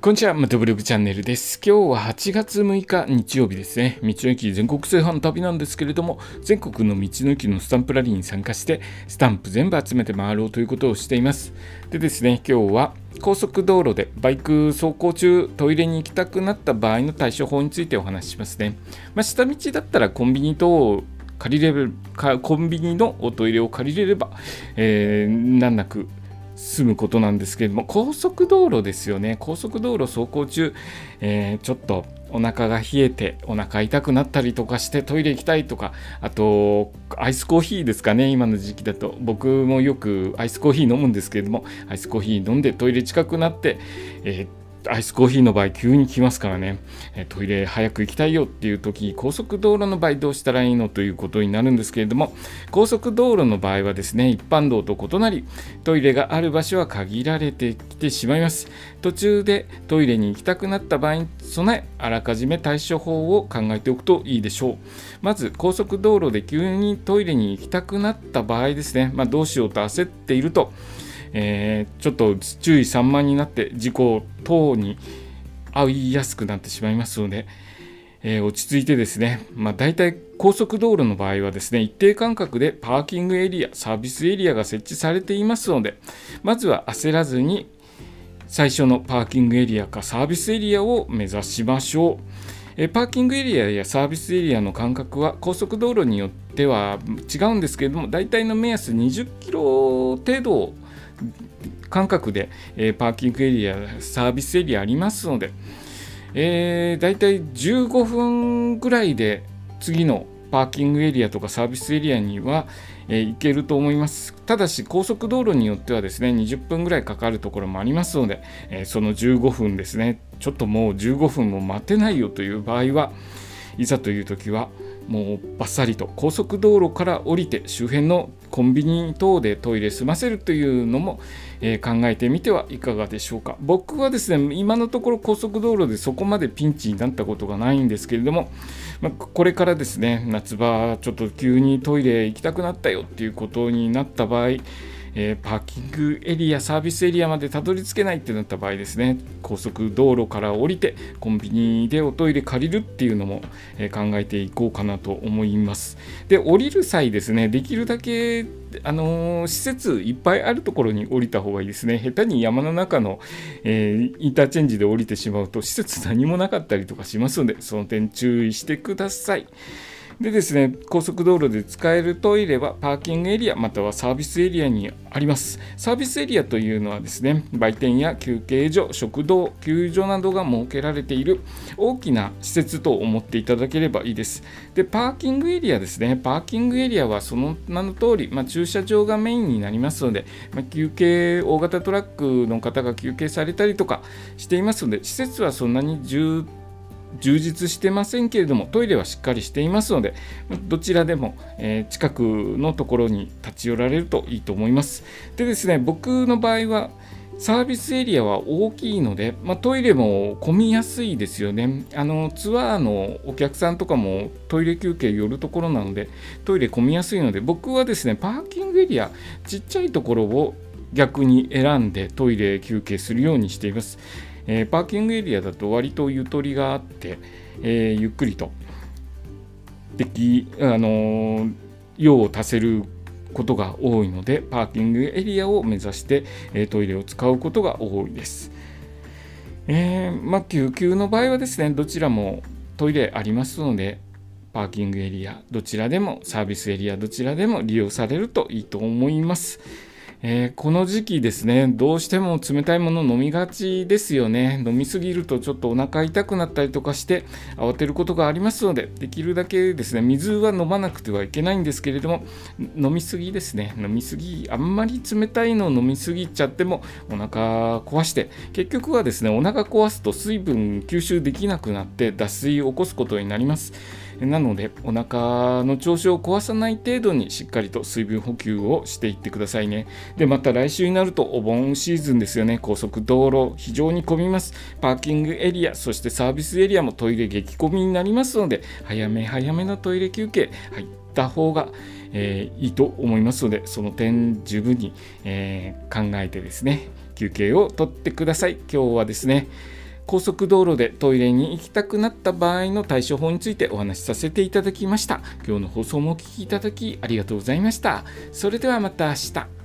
こんにちは、またブログチャンネルです。今日は8月6日日曜日ですね。道の駅全国制覇の旅なんですけれども、全国の道の駅のスタンプラリーに参加して、スタンプ全部集めて回ろうということをしています。でですね、今日は高速道路でバイク走行中、トイレに行きたくなった場合の対処法についてお話ししますね。まあ、下道だったらコンビニ等借りれるかコンビニのおトイレを借りれれば、えー、難なく済むことなんですけれども高速道路ですよね。高速道路走行中、えー、ちょっとお腹が冷えてお腹痛くなったりとかしてトイレ行きたいとかあとアイスコーヒーですかね。今の時期だと。僕もよくアイスコーヒー飲むんですけれどもアイスコーヒー飲んでトイレ近くなって、えーアイスコーヒーの場合急に来ますからね、トイレ早く行きたいよっていう時高速道路の場合どうしたらいいのということになるんですけれども高速道路の場合はですね一般道と異なりトイレがある場所は限られてきてしまいます。途中でトイレに行きたくなった場合に備えあらかじめ対処法を考えておくといいでしょう。まず高速道路で急にトイレに行きたくなった場合ですね、まあ、どうしようと焦っているとえー、ちょっと注意散漫になって事故等に遭いやすくなってしまいますので、えー、落ち着いてですね、まあ、大体高速道路の場合はですね一定間隔でパーキングエリアサービスエリアが設置されていますのでまずは焦らずに最初のパーキングエリアかサービスエリアを目指しましょう。えパーキングエリアやサービスエリアの間隔は高速道路によっては違うんですけれども大体の目安20キロ程度間隔で、えー、パーキングエリア、サービスエリアありますので、えー、だいたい15分ぐらいで次のパーキングエリアとかサービスエリアには、えー、行けると思います。ただし高速道路によってはですね20分ぐらいかかるところもありますので、えー、その15分ですねちょっともう15分も待てないよという場合はいざという時はもうバッサリと高速道路から降りて周辺のコンビニ等でトイレ済ませるというのも、えー、考えてみてはいかがでしょうか。僕はですね今のところ高速道路でそこまでピンチになったことがないんですけれども、まあ、これからですね夏場ちょっと急にトイレ行きたくなったよっていうことになった場合えー、パーキングエリア、サービスエリアまでたどり着けないってなった場合ですね、高速道路から降りて、コンビニでおトイレ借りるっていうのも、えー、考えていこうかなと思います。で、降りる際ですね、できるだけ、あのー、施設いっぱいあるところに降りた方がいいですね。下手に山の中の、え、インターチェンジで降りてしまうと、施設何もなかったりとかしますので、その点注意してください。でですね、高速道路で使えるトイレはパーキングエリアまたはサービスエリアにあります。サービスエリアというのはですね、売店や休憩所、食堂、球場などが設けられている大きな施設と思っていただければいいです。で、パーキングエリアですね。パーキングエリアはその名の通り、まあ、駐車場がメインになりますので、まあ、休憩、大型トラックの方が休憩されたりとかしていますので、施設はそんなに重充実してませんけれどもトイレはしっかりしていますのでどちらでも、えー、近くのところに立ち寄られるといいと思います。でですね僕の場合はサービスエリアは大きいので、まあ、トイレも混みやすいですよね。あのツアーのお客さんとかもトイレ休憩寄るところなのでトイレ混みやすいので僕はですねパーキングエリアちっちゃいところを逆に選んでトイレ休憩するようにしています。えー、パーキングエリアだと割とゆとりがあって、えー、ゆっくりとでき、あのー、用を足せることが多いのでパーキングエリアを目指して、えトイレを使うことが多いです。え、まあ、救急の場合はですねどちらもトイレありますのでパーキングエリアどちらでもサービスエリアどちらでも利用されるといいと思います。えー、この時期ですね、どうしても冷たいもの飲みがちですよね。飲みすぎるとちょっとお腹痛くなったりとかして慌てることがありますので、できるだけですね、水は飲まなくてはいけないんですけれども、飲みすぎですね。飲みすぎ、あんまり冷たいのを飲みすぎちゃってもお腹壊して、結局はですね、お腹壊すと水分吸収できなくなって脱水を起こすことになります。なのでお腹の調子を壊さない程度にしっかりと水分補給をしていってくださいね。でまた来週になるとお盆シーズンですよね。高速道路非常に混みます。パーキングエリアそしてサービスエリアもトイレ激混みになりますので早め早めのトイレ休憩入った方がえー、いいと思いますのでその点十分に、えー、考えてですね休憩をとってください。今日はですね高速道路でトイレに行きたくなった場合の対処法についてお話しさせていただきました。今日の放送もお聴きいただきありがとうございました。それではまた明日。